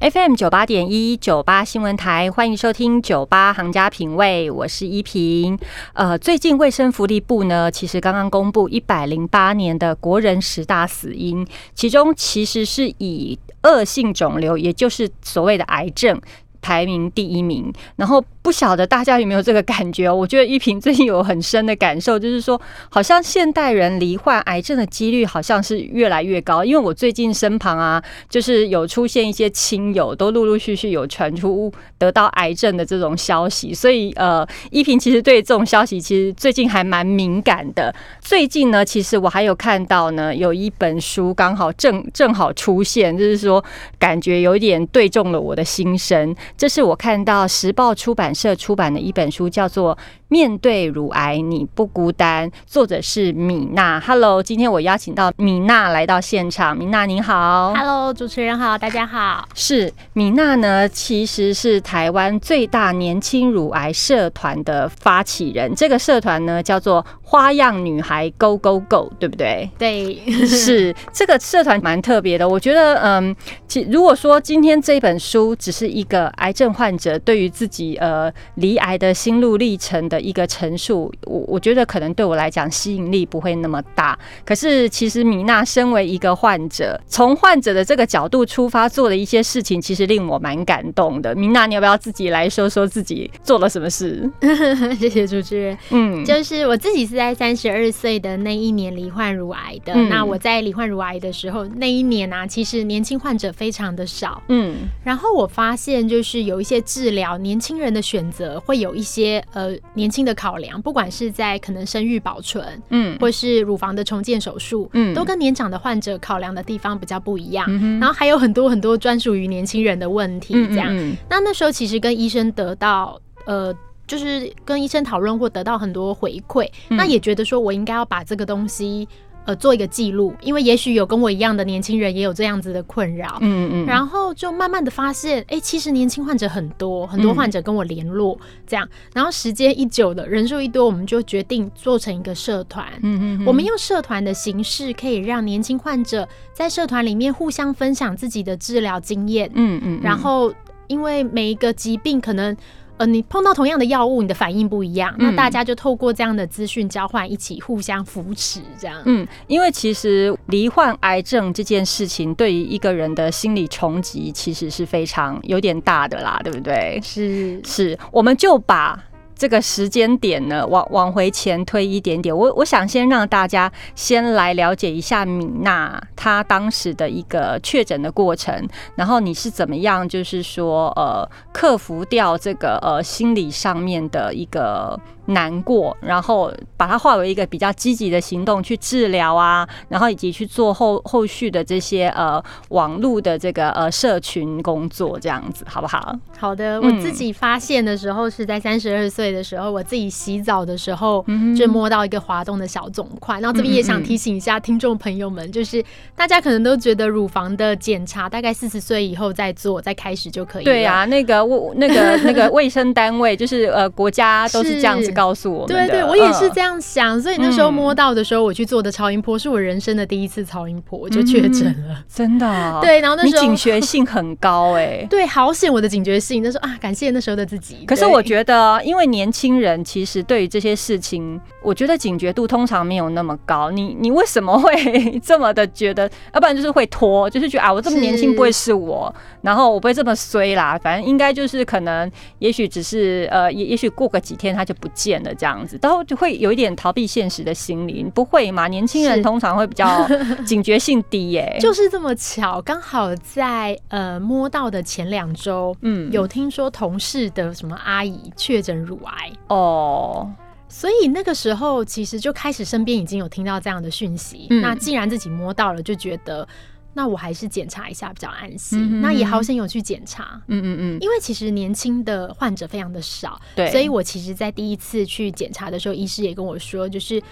FM 九八点一九八新闻台，欢迎收听九八行家品味，我是依萍。呃，最近卫生福利部呢，其实刚刚公布一百零八年的国人十大死因，其中其实是以恶性肿瘤，也就是所谓的癌症。排名第一名，然后不晓得大家有没有这个感觉？我觉得依萍最近有很深的感受，就是说，好像现代人罹患癌症的几率好像是越来越高。因为我最近身旁啊，就是有出现一些亲友都陆陆续续有传出得到癌症的这种消息，所以呃，依萍其实对这种消息其实最近还蛮敏感的。最近呢，其实我还有看到呢，有一本书刚好正正好出现，就是说感觉有一点对中了我的心声。这是我看到时报出版社出版的一本书，叫做。面对乳癌，你不孤单。作者是米娜。Hello，今天我邀请到米娜来到现场。米娜您好，Hello，主持人好，大家好。是米娜呢，其实是台湾最大年轻乳癌社团的发起人。这个社团呢，叫做花样女孩 Go Go Go，对不对？对，是这个社团蛮特别的。我觉得，嗯，其如果说今天这本书只是一个癌症患者对于自己呃离癌的心路历程的。一个陈述，我我觉得可能对我来讲吸引力不会那么大。可是其实米娜身为一个患者，从患者的这个角度出发做的一些事情，其实令我蛮感动的。米娜，你要不要自己来说说自己做了什么事？谢谢主持人。嗯，就是我自己是在三十二岁的那一年罹患乳癌的。那我在罹患乳癌的时候，那一年啊，其实年轻患者非常的少。嗯，然后我发现就是有一些治疗年轻人的选择会有一些呃年。年轻的考量，不管是在可能生育保存，嗯，或是乳房的重建手术，嗯，都跟年长的患者考量的地方比较不一样。然后还有很多很多专属于年轻人的问题，这样。那那时候其实跟医生得到，呃，就是跟医生讨论或得到很多回馈，那也觉得说我应该要把这个东西。呃，做一个记录，因为也许有跟我一样的年轻人也有这样子的困扰，嗯嗯，然后就慢慢的发现，哎，其实年轻患者很多，很多患者跟我联络，这样，然后时间一久了人数一多，我们就决定做成一个社团，嗯嗯，我们用社团的形式，可以让年轻患者在社团里面互相分享自己的治疗经验，嗯嗯，然后因为每一个疾病可能。呃，你碰到同样的药物，你的反应不一样，那大家就透过这样的资讯交换，一起互相扶持，这样。嗯，因为其实罹患癌症这件事情，对于一个人的心理冲击，其实是非常有点大的啦，对不对？是是，我们就把。这个时间点呢，往往回前推一点点，我我想先让大家先来了解一下米娜她当时的一个确诊的过程，然后你是怎么样，就是说呃克服掉这个呃心理上面的一个。难过，然后把它化为一个比较积极的行动去治疗啊，然后以及去做后后续的这些呃网络的这个呃社群工作，这样子好不好？好的，我自己发现的时候是在三十二岁的时候，我自己洗澡的时候就摸到一个滑动的小肿块。然后这边也想提醒一下听众朋友们，就是大家可能都觉得乳房的检查大概四十岁以后再做，再开始就可以。对啊，那个卫那个那个卫生单位就是呃国家 都是这样子。告诉我，对对，我也是这样想，所以那时候摸到的时候，我去做的超音波是我人生的第一次超音波，我就确诊了，真的。对，然后那时候警觉性很高，哎，对，好险我的警觉性。那时候啊，感谢那时候的自己。可是我觉得，因为年轻人其实对于这些事情，我觉得警觉度通常没有那么高。你你为什么会这么的觉得？要不然就是会拖，就是觉得啊，我这么年轻不会是我，然后我不会这么衰啦。反正应该就是可能，也许只是呃，也也许过个几天他就不见。了这样子，都就会有一点逃避现实的心理，不会嘛？年轻人通常会比较警觉性低耶，就是这么巧，刚好在呃摸到的前两周，嗯，有听说同事的什么阿姨确诊乳癌哦，所以那个时候其实就开始身边已经有听到这样的讯息，那既然自己摸到了，就觉得。那我还是检查一下比较安心。那也好险有去检查，嗯嗯嗯，因为其实年轻的患者非常的少，对，所以我其实，在第一次去检查的时候，医师也跟我说，就是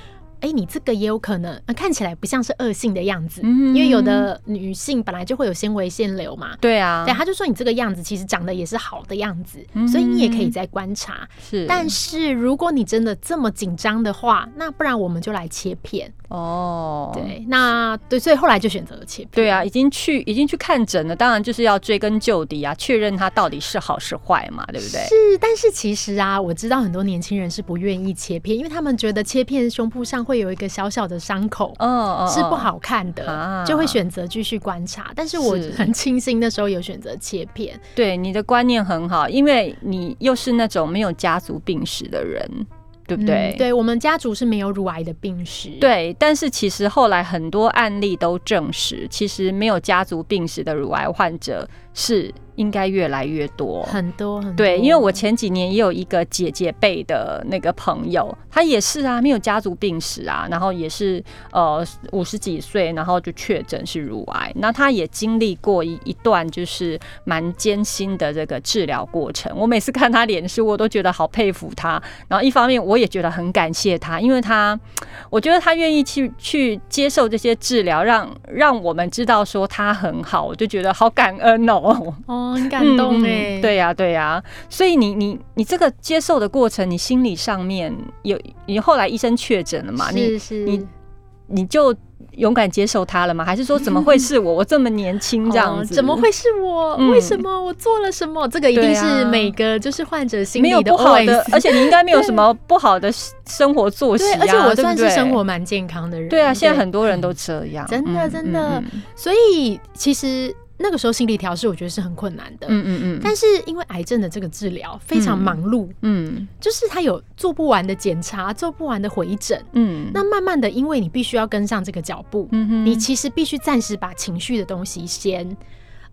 哎，你这个也有可能看起来不像是恶性的样子，因为有的女性本来就会有纤维腺瘤嘛。对啊，对，他就说你这个样子其实长得也是好的样子，所以你也可以再观察。是，但是如果你真的这么紧张的话，那不然我们就来切片。哦，对，那对，所以后来就选择了切片。对啊，已经去已经去看诊了，当然就是要追根究底啊，确认它到底是好是坏嘛，对不对？是，但是其实啊，我知道很多年轻人是不愿意切片，因为他们觉得切片胸部上会有一个小小的伤口，嗯是不好看的，就会选择继续观察。但是我很庆幸那时候有选择切片。对，你的观念很好，因为你又是那种没有家族病史的人。对不对？对我们家族是没有乳癌的病史。对，但是其实后来很多案例都证实，其实没有家族病史的乳癌患者是。应该越来越多，很多很多。对，因为我前几年也有一个姐姐辈的那个朋友，她也是啊，没有家族病史啊，然后也是呃五十几岁，然后就确诊是乳癌。那她也经历过一一段就是蛮艰辛的这个治疗过程。我每次看她脸书，我都觉得好佩服她。然后一方面我也觉得很感谢她，因为她我觉得她愿意去去接受这些治疗，让让我们知道说她很好，我就觉得好感恩哦。很感动哎，对呀对呀，所以你你你这个接受的过程，你心理上面有，你后来医生确诊了嘛？是是，你你就勇敢接受他了吗？还是说怎么会是我？我这么年轻这样子，怎么会是我？为什么我做了什么？这个一定是每个就是患者心里的不好的，而且你应该没有什么 不好的生活作息啊，而且我算是生活蛮健康的人。对啊，现在很多人都这样，真的真的。所以其实。那个时候心理调试，我觉得是很困难的。嗯嗯嗯。但是因为癌症的这个治疗非常忙碌，嗯，就是他有做不完的检查，做不完的回诊，嗯。那慢慢的，因为你必须要跟上这个脚步，嗯哼，你其实必须暂时把情绪的东西先。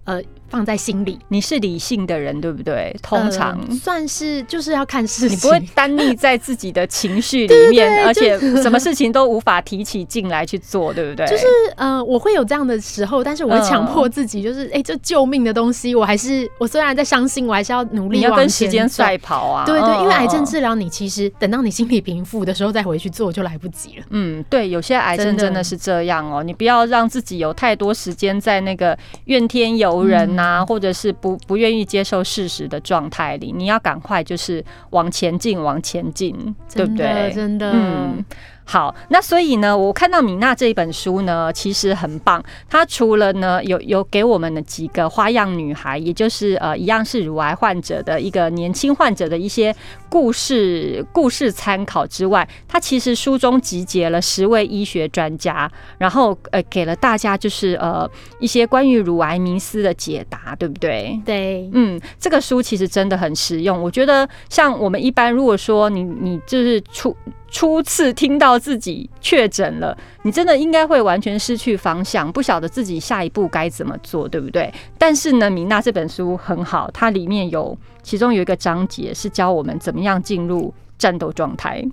呃，放在心里，你是理性的人，对不对？通常算是就是要看事情，你不会单溺在自己的情绪里面，而且什么事情都无法提起劲来去做，对不对？就是呃，我会有这样的时候，但是我会强迫自己，就是哎，这救命的东西，我还是我虽然在伤心，我还是要努力，你要跟时间赛跑啊！对对，因为癌症治疗，你其实等到你心理平复的时候再回去做就来不及了。嗯，对，有些癌症真的是这样哦，你不要让自己有太多时间在那个怨天尤。人呐，或者是不不愿意接受事实的状态里，你要赶快就是往前进，往前进，对不对？真的，嗯。好，那所以呢，我看到米娜这一本书呢，其实很棒。它除了呢有有给我们的几个花样女孩，也就是呃一样是乳癌患者的一个年轻患者的一些故事故事参考之外，它其实书中集结了十位医学专家，然后呃给了大家就是呃一些关于乳癌迷思的解答，对不对？对，嗯，这个书其实真的很实用。我觉得像我们一般如果说你你就是出。初次听到自己确诊了，你真的应该会完全失去方向，不晓得自己下一步该怎么做，对不对？但是呢，米娜这本书很好，它里面有其中有一个章节是教我们怎么样进入战斗状态。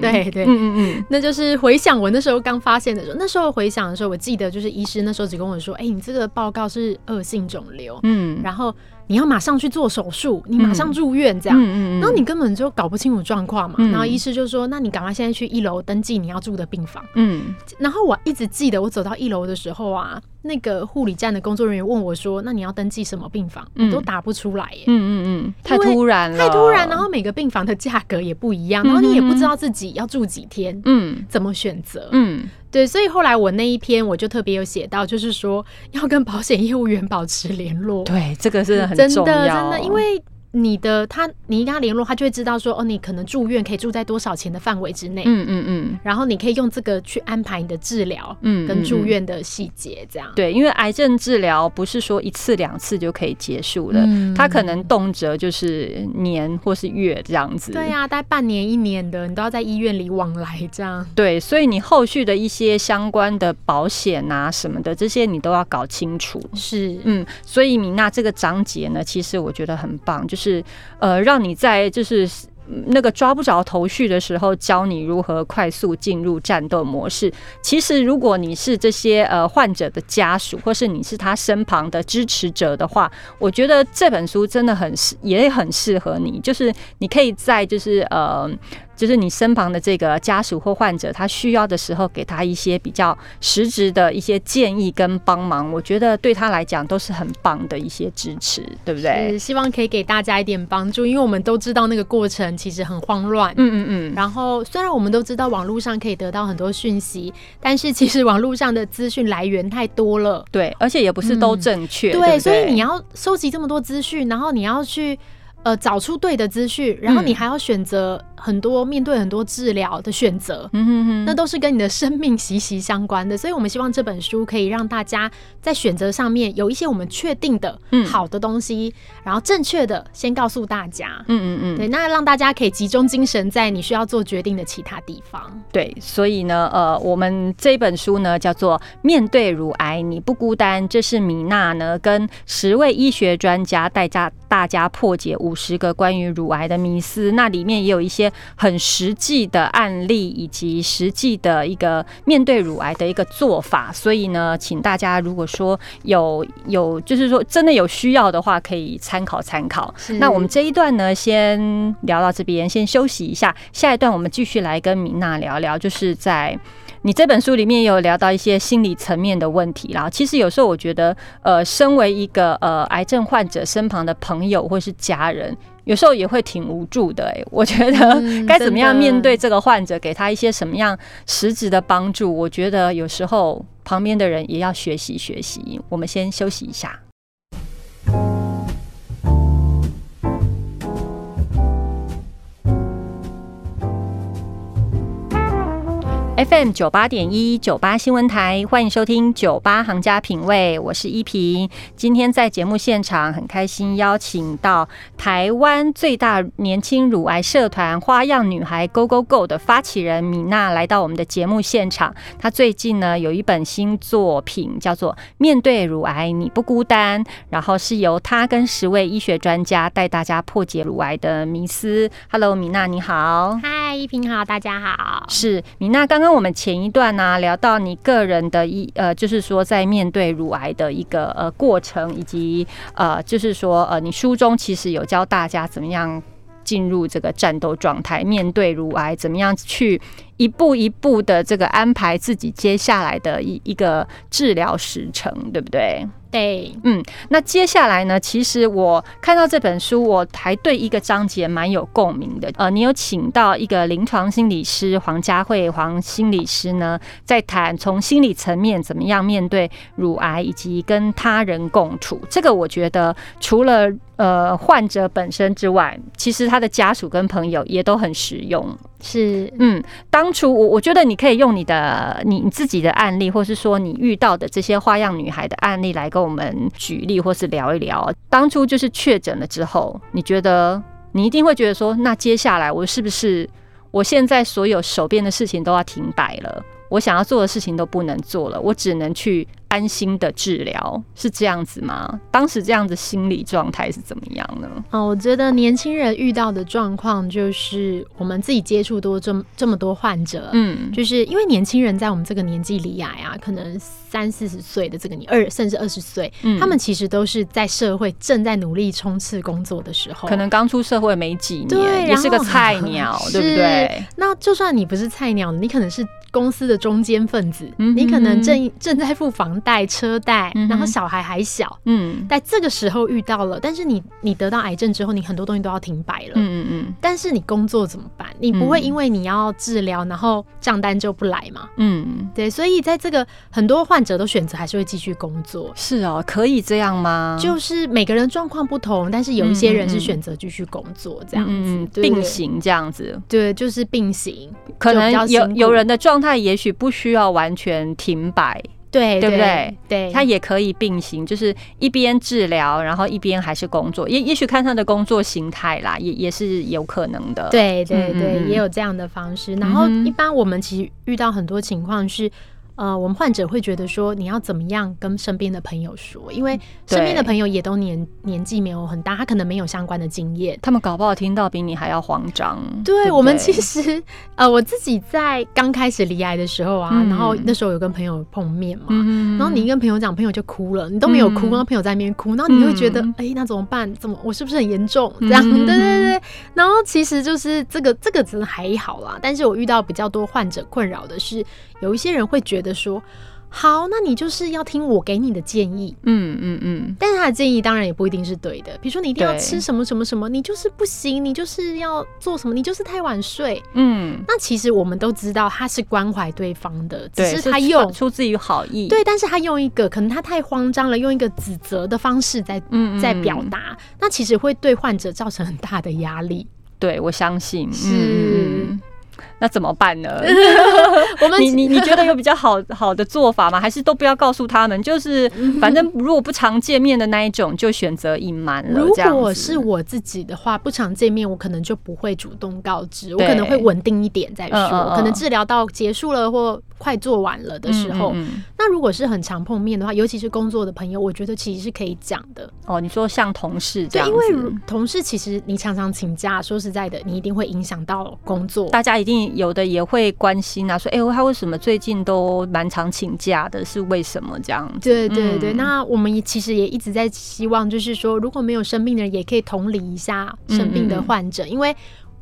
对 对，嗯嗯嗯，那就是回想我那时候刚发现的时候，那时候回想的时候，我记得就是医师那时候只跟我说：“哎，你这个报告是恶性肿瘤。”嗯，然后。你要马上去做手术，你马上住院这样，然后你根本就搞不清楚状况嘛。然后医师就说：“那你赶快现在去一楼登记你要住的病房。”嗯，然后我一直记得，我走到一楼的时候啊，那个护理站的工作人员问我说：“那你要登记什么病房？”我都答不出来耶。嗯嗯嗯，太突然了，太突然。然后每个病房的价格也不一样，然后你也不知道自己要住几天，嗯，怎么选择？嗯。对，所以后来我那一篇我就特别有写到，就是说要跟保险业务员保持联络。对，这个是很重要，真的，因为。你的他，你跟他联络，他就会知道说，哦，你可能住院可以住在多少钱的范围之内。嗯嗯嗯。然后你可以用这个去安排你的治疗，嗯，跟住院的细节这样。对，因为癌症治疗不是说一次两次就可以结束的，它可能动辄就是年或是月这样子。对呀，待半年一年的，你都要在医院里往来这样。对，所以你后续的一些相关的保险啊什么的，这些你都要搞清楚。是，嗯，所以米娜这个章节呢，其实我觉得很棒，就是。是呃，让你在就是那个抓不着头绪的时候，教你如何快速进入战斗模式。其实，如果你是这些呃患者的家属，或是你是他身旁的支持者的话，我觉得这本书真的很适，也很适合你。就是你可以在就是呃就是你身旁的这个家属或患者，他需要的时候，给他一些比较实质的一些建议跟帮忙，我觉得对他来讲都是很棒的一些支持，对不对？希望可以给大家一点帮助，因为我们都知道那个过程其实很慌乱。嗯嗯嗯。然后虽然我们都知道网络上可以得到很多讯息，但是其实网络上的资讯来源太多了，对，而且也不是都正确。对，所以你要收集这么多资讯，然后你要去。呃，找出对的资讯，然后你还要选择很多面对很多治疗的选择，嗯哼哼，那都是跟你的生命息息相关的。所以，我们希望这本书可以让大家在选择上面有一些我们确定的好的东西，然后正确的先告诉大家，嗯嗯嗯，对，那让大家可以集中精神在你需要做决定的其他地方。对，所以呢，呃，我们这本书呢叫做《面对乳癌你不孤单》，这是米娜呢跟十位医学专家带家大家破解五十个关于乳癌的迷思，那里面也有一些很实际的案例，以及实际的一个面对乳癌的一个做法。所以呢，请大家如果说有有，就是说真的有需要的话，可以参考参考。那我们这一段呢，先聊到这边，先休息一下。下一段我们继续来跟米娜聊聊，就是在。你这本书里面也有聊到一些心理层面的问题啦。其实有时候我觉得，呃，身为一个呃癌症患者身旁的朋友或是家人，有时候也会挺无助的。哎，我觉得 该怎么样面对这个患者，给他一些什么样实质的帮助？我觉得有时候旁边的人也要学习学习。我们先休息一下。FM 九八点一九八新闻台，欢迎收听九八行家品味，我是依萍。今天在节目现场，很开心邀请到台湾最大年轻乳癌社团“花样女孩 Go Go Go” 的发起人米娜来到我们的节目现场。她最近呢有一本新作品，叫做《面对乳癌你不孤单》，然后是由她跟十位医学专家带大家破解乳癌的迷思。Hello，米娜你好。嗨，依萍好，大家好。是米娜刚刚。我们前一段呢聊到你个人的一呃，就是说在面对乳癌的一个呃过程，以及呃，就是说呃，你书中其实有教大家怎么样进入这个战斗状态，面对乳癌，怎么样去一步一步的这个安排自己接下来的一一个治疗时程，对不对？对，嗯，那接下来呢？其实我看到这本书，我还对一个章节蛮有共鸣的。呃，你有请到一个临床心理师黄佳慧黄心理师呢，在谈从心理层面怎么样面对乳癌，以及跟他人共处。这个我觉得除了呃患者本身之外，其实他的家属跟朋友也都很实用。是，嗯，当初我我觉得你可以用你的你你自己的案例，或是说你遇到的这些花样女孩的案例来跟我们举例，或是聊一聊。当初就是确诊了之后，你觉得你一定会觉得说，那接下来我是不是我现在所有手边的事情都要停摆了？我想要做的事情都不能做了，我只能去。安心的治疗是这样子吗？当时这样的心理状态是怎么样呢？哦，我觉得年轻人遇到的状况就是我们自己接触多这么这么多患者，嗯，就是因为年轻人在我们这个年纪里呀啊，可能三四十岁的这个年二甚至二十岁，他们其实都是在社会正在努力冲刺工作的时候，可能刚出社会没几年，也是个菜鸟，对不对？那就算你不是菜鸟，你可能是公司的中间分子，你可能正正在付房。贷车贷，然后小孩还小，嗯，在这个时候遇到了，但是你你得到癌症之后，你很多东西都要停摆了，嗯嗯嗯，但是你工作怎么办？你不会因为你要治疗，然后账单就不来嘛？嗯，对，所以在这个很多患者都选择还是会继续工作。是哦，可以这样吗？就是每个人状况不同，但是有一些人是选择继续工作这样子，并行这样子，对，就是并行。可能有有人的状态也许不需要完全停摆。对，对不对？对，他也可以并行，就是一边治疗，然后一边还是工作。也也许看他的工作形态啦，也也是有可能的。对对对，也有这样的方式。然后一般我们其实遇到很多情况是，呃，我们患者会觉得说，你要怎么样跟身边的朋友说？因为身边的朋友也都年年纪没有很大，他可能没有相关的经验，他们搞不好听到比你还要慌张。对我们其实，呃，我自己在刚开始离癌的时候啊，然后那时候有跟朋友碰面嘛，然后你跟朋友讲，朋友就哭了，你都没有哭，然后朋友在那边哭，然后你会觉得，哎，那怎么办？怎么我是不是很严重？这样，对对对。然后其实就是这个这个真的还好啦，但是我遇到比较多患者困扰的是，有一些人会觉得说。好，那你就是要听我给你的建议。嗯嗯嗯。但是他的建议当然也不一定是对的。比如说你一定要吃什么什么什么，你就是不行，你就是要做什么，你就是太晚睡。嗯。那其实我们都知道他是关怀对方的，只是他用出自于好意。对，但是他用一个可能他太慌张了，用一个指责的方式在在表达，那其实会对患者造成很大的压力。对，我相信是。那怎么办呢？我们你你你觉得有比较好好的做法吗？还是都不要告诉他们？就是反正如果不常见面的那一种，就选择隐瞒了。如果是我自己的话，不常见面，我可能就不会主动告知，我可能会稳定一点再说。可能治疗到结束了或快做完了的时候，那如果是很常碰面的话，尤其是工作的朋友，我觉得其实是可以讲的。哦，你说像同事这样子，因为同事其实你常常请假，说实在的，你一定会影响到工作，大家一定。有的也会关心啊，说哎，他为什么最近都蛮常请假的？是为什么这样？对对对，那我们也其实也一直在希望，就是说如果没有生病的人，也可以同理一下生病的患者，因为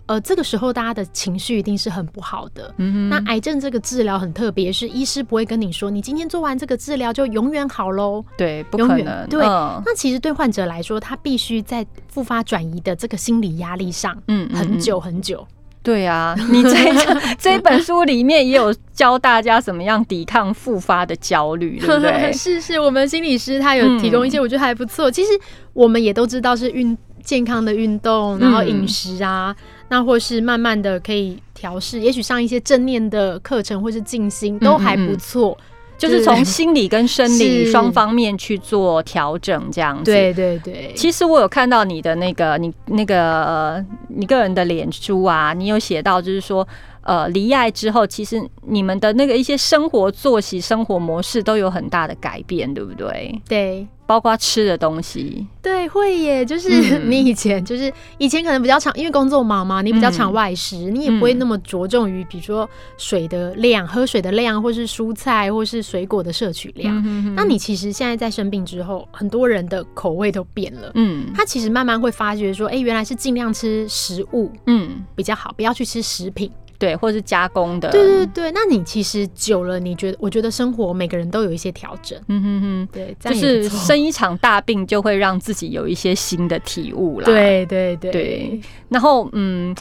呃，这个时候大家的情绪一定是很不好的。嗯那癌症这个治疗很特别，是医师不会跟你说，你今天做完这个治疗就永远好喽。对，不可能。对，那其实对患者来说，他必须在复发转移的这个心理压力上，嗯，很久很久。对啊，你这 这本书里面也有教大家怎么样抵抗复发的焦虑，对不对？是是，我们心理师他有提供一些，我觉得还不错。其实我们也都知道是运健康的运动，然后饮食啊，那或是慢慢的可以调试，也许上一些正念的课程或是静心都还不错。就是从心理跟生理双方面去做调整，这样子。对对对。其实我有看到你的那个，你那个你个人的脸书啊，你有写到，就是说。呃，离爱之后，其实你们的那个一些生活作息、生活模式都有很大的改变，对不对？对，包括吃的东西。对，会耶。就是你以前，就是以前可能比较常，因为工作忙嘛，你比较常外食，你也不会那么着重于，比如说水的量、喝水的量，或是蔬菜或是水果的摄取量。那你其实现在在生病之后，很多人的口味都变了。嗯，他其实慢慢会发觉说，哎，原来是尽量吃食物，嗯，比较好，不要去吃食品。对，或者是加工的。对对对，那你其实久了，你觉得？我觉得生活每个人都有一些调整。嗯哼哼，对，就是生一场大病，就会让自己有一些新的体悟啦。对对对，然后嗯。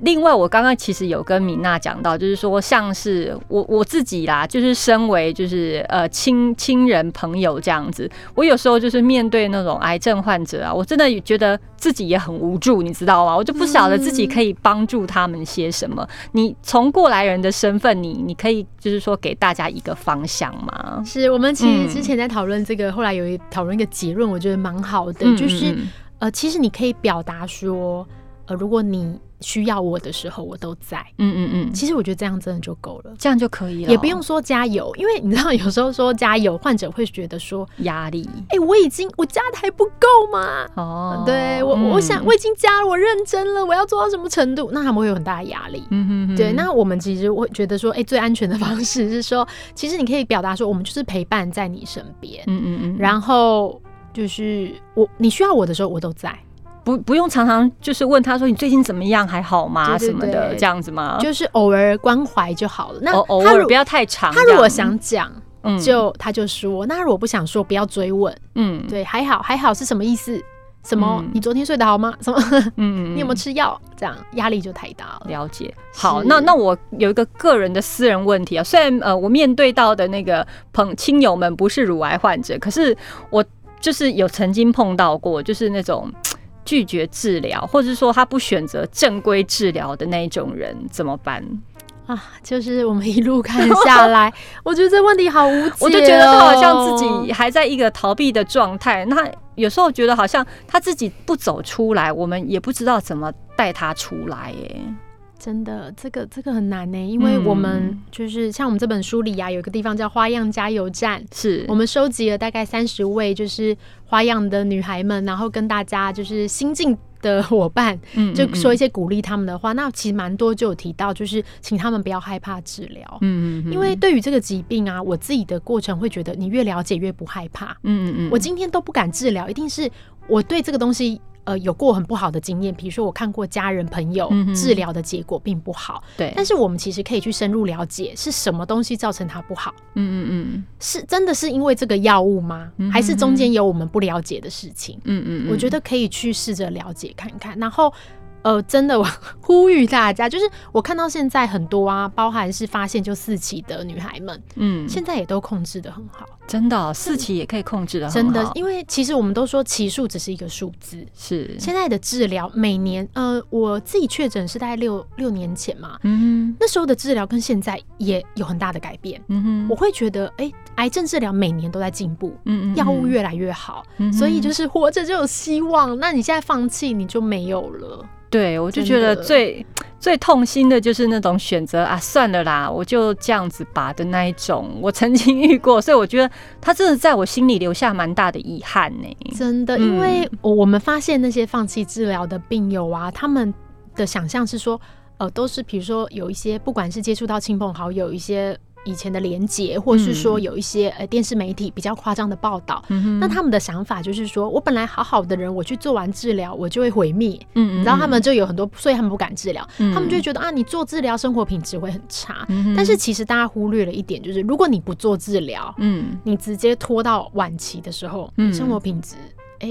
另外，我刚刚其实有跟米娜讲到，就是说，像是我我自己啦，就是身为就是呃亲亲人朋友这样子，我有时候就是面对那种癌症患者啊，我真的觉得自己也很无助，你知道吗？我就不晓得自己可以帮助他们些什么。你从过来人的身份，你你可以就是说给大家一个方向吗？是我们其实之前在讨论这个，后来有一讨论一个结论，我觉得蛮好的，就是呃，其实你可以表达说，呃，如果你需要我的时候，我都在。嗯嗯嗯，其实我觉得这样真的就够了，这样就可以了，也不用说加油，因为你知道，有时候说加油，患者会觉得说压力。哎，我已经我加的还不够吗？哦，对我，我想我已经加了，我认真了，我要做到什么程度？那他们会有很大的压力。嗯哼，对。那我们其实会觉得说，哎，最安全的方式是说，其实你可以表达说，我们就是陪伴在你身边。嗯嗯嗯。然后就是我，你需要我的时候，我都在。不不用常常就是问他说你最近怎么样还好吗什么的这样子吗？就是偶尔关怀就好了。那偶尔不要太长。他如果想讲，嗯，就他就说。那如果不想说，不要追问。嗯，对，还好还好是什么意思？什么？你昨天睡得好吗？什么？嗯，你有没有吃药？这样压力就太大了。了解。好，那那我有一个个人的私人问题啊。虽然呃，我面对到的那个朋亲友们不是乳癌患者，可是我就是有曾经碰到过，就是那种。拒绝治疗，或者说他不选择正规治疗的那一种人怎么办啊？就是我们一路看下来，我觉得这问题好无解。我就觉得他好像自己还在一个逃避的状态。那有时候觉得好像他自己不走出来，我们也不知道怎么带他出来。耶。真的，这个这个很难呢，因为我们就是像我们这本书里啊，有一个地方叫花样加油站，是。我们收集了大概三十位就是花样的女孩们，然后跟大家就是新进的伙伴，嗯，就说一些鼓励他们的话。那其实蛮多就有提到，就是请他们不要害怕治疗，嗯嗯，因为对于这个疾病啊，我自己的过程会觉得，你越了解越不害怕，嗯嗯嗯，我今天都不敢治疗，一定是我对这个东西。呃，有过很不好的经验，比如说我看过家人朋友治疗的结果并不好，对。但是我们其实可以去深入了解是什么东西造成它不好，嗯嗯嗯，是真的是因为这个药物吗？还是中间有我们不了解的事情？嗯嗯，我觉得可以去试着了解看看，然后。呃，真的，我呼吁大家，就是我看到现在很多啊，包含是发现就四期的女孩们，嗯，现在也都控制的很好，真的，四期也可以控制的真的，因为其实我们都说期数只是一个数字，是。现在的治疗每年，呃，我自己确诊是大概六六年前嘛，嗯，那时候的治疗跟现在也有很大的改变，嗯哼，我会觉得，哎，癌症治疗每年都在进步，嗯嗯，药物越来越好，所以就是活着就有希望，那你现在放弃你就没有了。对，我就觉得最最痛心的就是那种选择啊，算了啦，我就这样子吧的那一种，我曾经 遇过，所以我觉得他真的在我心里留下蛮大的遗憾呢。真的，因为我们发现那些放弃治疗的病友啊，他们的想象是说，呃，都是比如说有一些，不管是接触到亲朋好友一些。以前的连结，或是说有一些呃电视媒体比较夸张的报道，那他们的想法就是说，我本来好好的人，我去做完治疗，我就会毁灭。嗯，你知道他们就有很多，所以他们不敢治疗，他们就觉得啊，你做治疗，生活品质会很差。但是其实大家忽略了一点，就是如果你不做治疗，嗯，你直接拖到晚期的时候，生活品质哎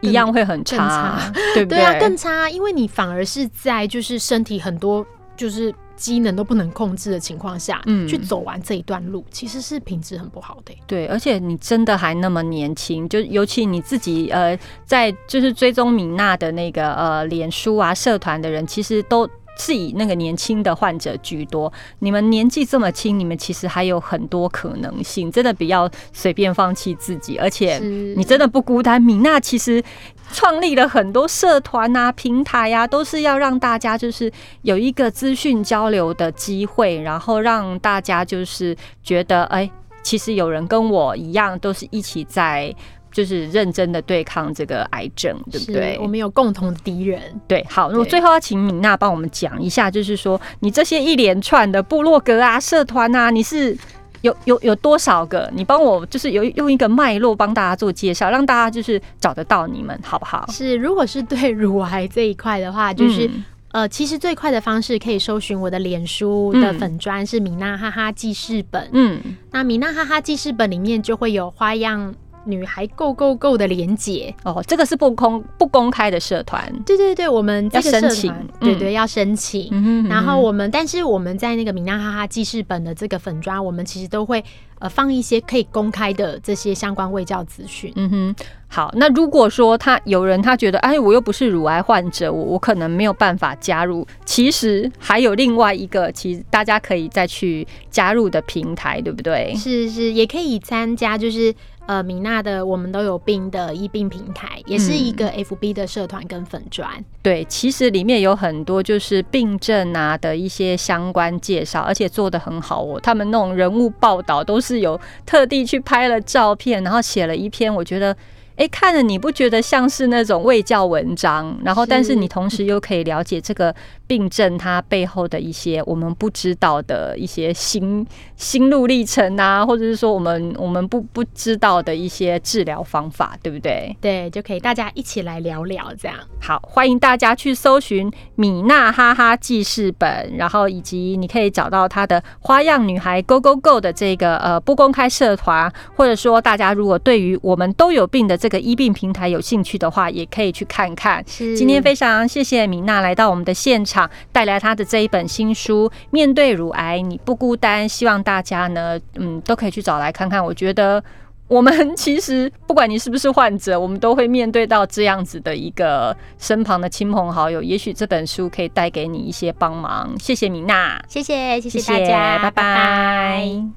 一样会很差，对不对？对啊，更差，因为你反而是在就是身体很多就是。机能都不能控制的情况下，嗯，去走完这一段路，其实是品质很不好的。对，而且你真的还那么年轻，就尤其你自己呃，在就是追踪米娜的那个呃脸书啊社团的人，其实都是以那个年轻的患者居多。你们年纪这么轻，你们其实还有很多可能性，真的不要随便放弃自己。而且你真的不孤单，米娜其实。创立了很多社团啊、平台呀，都是要让大家就是有一个资讯交流的机会，然后让大家就是觉得，哎，其实有人跟我一样，都是一起在就是认真的对抗这个癌症，对不对？我们有共同的敌人。对，好，那我最后要请米娜帮我们讲一下，就是说你这些一连串的部落格啊、社团啊，你是。有有有多少个？你帮我就是有用一个脉络帮大家做介绍，让大家就是找得到你们，好不好？是，如果是对乳癌这一块的话，就是呃，其实最快的方式可以搜寻我的脸书的粉砖是米娜哈哈记事本。嗯，那米娜哈哈记事本里面就会有花样。女孩 Go Go Go 的连结哦，这个是不公不公开的社团。对对对，我们要申请，对对要申请。然后我们，但是我们在那个米娜哈哈记事本的这个粉砖，我们其实都会呃放一些可以公开的这些相关卫教资讯。嗯哼，好，那如果说他有人他觉得，哎，我又不是乳癌患者，我我可能没有办法加入。其实还有另外一个，其实大家可以再去加入的平台，对不对？是是，也可以参加，就是。呃，米娜的我们都有病的医病平台，也是一个 FB 的社团跟粉砖。对，其实里面有很多就是病症啊的一些相关介绍，而且做的很好哦。他们那种人物报道都是有特地去拍了照片，然后写了一篇，我觉得。哎，看了你不觉得像是那种卫教文章？然后，但是你同时又可以了解这个病症它背后的一些我们不知道的一些心心路历程啊，或者是说我们我们不不知道的一些治疗方法，对不对？对，就可以大家一起来聊聊这样。好，欢迎大家去搜寻米娜哈哈记事本，然后以及你可以找到她的花样女孩 Go Go Go 的这个呃不公开社团，或者说大家如果对于我们都有病的这个医病平台有兴趣的话，也可以去看看。今天非常谢谢米娜来到我们的现场，带来他的这一本新书《面对乳癌你不孤单》。希望大家呢，嗯，都可以去找来看看。我觉得我们其实不管你是不是患者，我们都会面对到这样子的一个身旁的亲朋好友。也许这本书可以带给你一些帮忙。谢谢米娜，谢谢谢谢大家，拜拜。